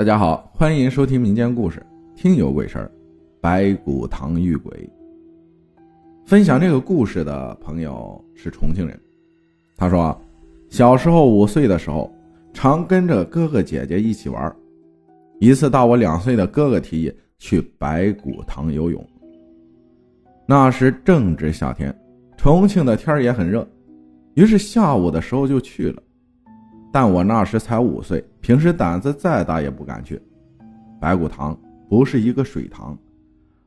大家好，欢迎收听民间故事，听有鬼事儿，白骨堂遇鬼。分享这个故事的朋友是重庆人，他说，小时候五岁的时候，常跟着哥哥姐姐一起玩。一次大我两岁的哥哥提议去白骨堂游泳。那时正值夏天，重庆的天也很热，于是下午的时候就去了。但我那时才五岁，平时胆子再大也不敢去。白骨塘不是一个水塘，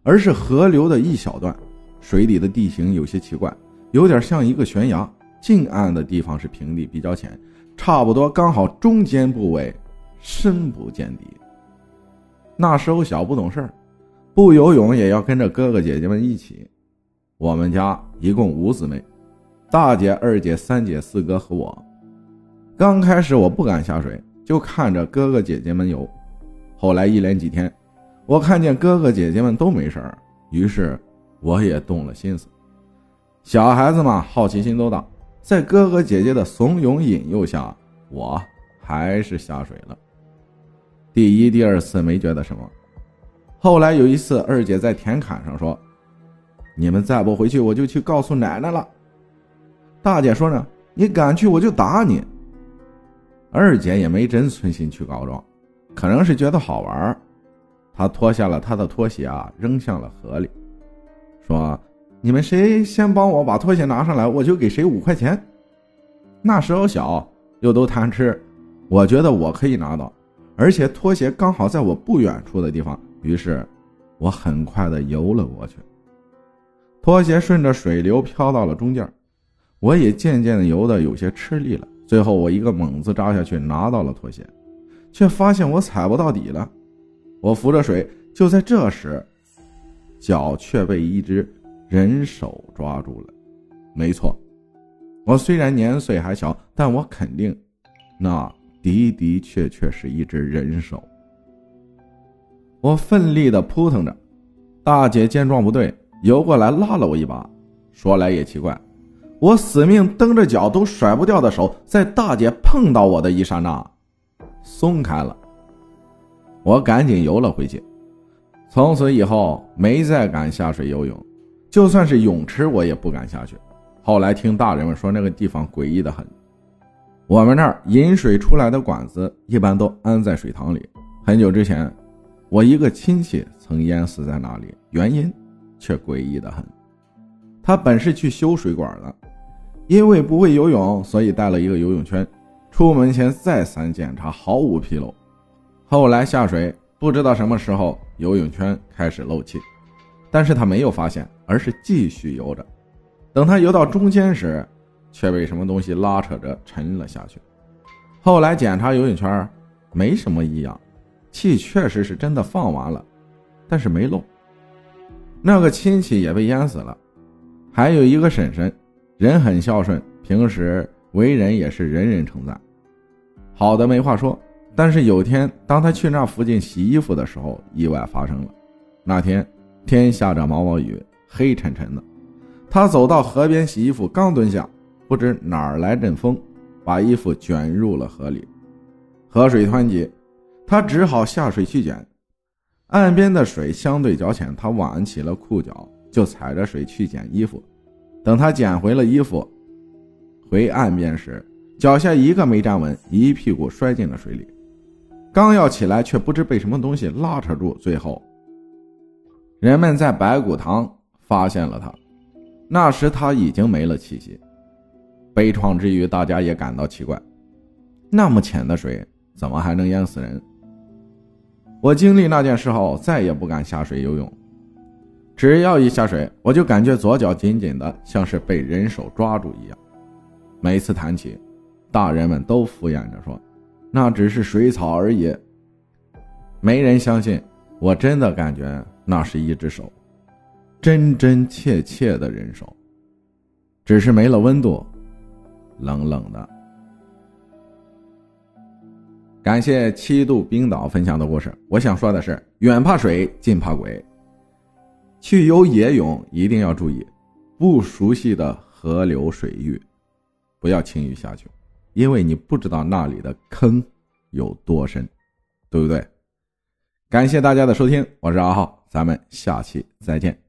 而是河流的一小段，水里的地形有些奇怪，有点像一个悬崖。近岸的地方是平地，比较浅，差不多刚好中间部位深不见底。那时候小不懂事不游泳也要跟着哥哥姐姐们一起。我们家一共五姊妹，大姐、二姐、三姐、四哥和我。刚开始我不敢下水，就看着哥哥姐姐们游。后来一连几天，我看见哥哥姐姐们都没事儿，于是我也动了心思。小孩子嘛，好奇心都大，在哥哥姐姐的怂恿引诱下，我还是下水了。第一、第二次没觉得什么，后来有一次，二姐在田坎上说：“你们再不回去，我就去告诉奶奶了。”大姐说呢：“你敢去，我就打你。”二姐也没真存心去告状，可能是觉得好玩她脱下了她的拖鞋啊，扔向了河里，说：“你们谁先帮我把拖鞋拿上来，我就给谁五块钱。”那时候小，又都贪吃，我觉得我可以拿到，而且拖鞋刚好在我不远处的地方，于是，我很快的游了过去。拖鞋顺着水流飘到了中间，我也渐渐的游的有些吃力了。最后，我一个猛子扎下去，拿到了拖鞋，却发现我踩不到底了。我浮着水，就在这时，脚却被一只人手抓住了。没错，我虽然年岁还小，但我肯定，那的的确确是一只人手。我奋力的扑腾着，大姐见状不对，游过来拉了我一把。说来也奇怪。我死命蹬着脚都甩不掉的手，在大姐碰到我的一刹那，松开了。我赶紧游了回去。从此以后没再敢下水游泳，就算是泳池我也不敢下去。后来听大人们说那个地方诡异的很。我们那儿引水出来的管子一般都安在水塘里。很久之前，我一个亲戚曾淹死在那里，原因却诡异的很。他本是去修水管的。因为不会游泳，所以带了一个游泳圈。出门前再三检查，毫无纰漏。后来下水，不知道什么时候游泳圈开始漏气，但是他没有发现，而是继续游着。等他游到中间时，却被什么东西拉扯着沉了下去。后来检查游泳圈，没什么异样，气确实是真的放完了，但是没漏。那个亲戚也被淹死了，还有一个婶婶。人很孝顺，平时为人也是人人称赞，好的没话说。但是有天，当他去那附近洗衣服的时候，意外发生了。那天天下着毛毛雨，黑沉沉的。他走到河边洗衣服，刚蹲下，不知哪儿来阵风，把衣服卷入了河里。河水湍急，他只好下水去捡。岸边的水相对较浅，他挽起了裤脚，就踩着水去捡衣服。等他捡回了衣服，回岸边时，脚下一个没站稳，一屁股摔进了水里。刚要起来，却不知被什么东西拉扯住。最后，人们在白骨塘发现了他，那时他已经没了气息。悲怆之余，大家也感到奇怪：那么浅的水，怎么还能淹死人？我经历那件事后，再也不敢下水游泳。只要一下水，我就感觉左脚紧紧的，像是被人手抓住一样。每次谈起，大人们都敷衍着说：“那只是水草而已。”没人相信。我真的感觉那是一只手，真真切切的人手，只是没了温度，冷冷的。感谢七度冰岛分享的故事。我想说的是，远怕水，近怕鬼。去游野泳一定要注意，不熟悉的河流水域，不要轻易下去，因为你不知道那里的坑有多深，对不对？感谢大家的收听，我是阿浩，咱们下期再见。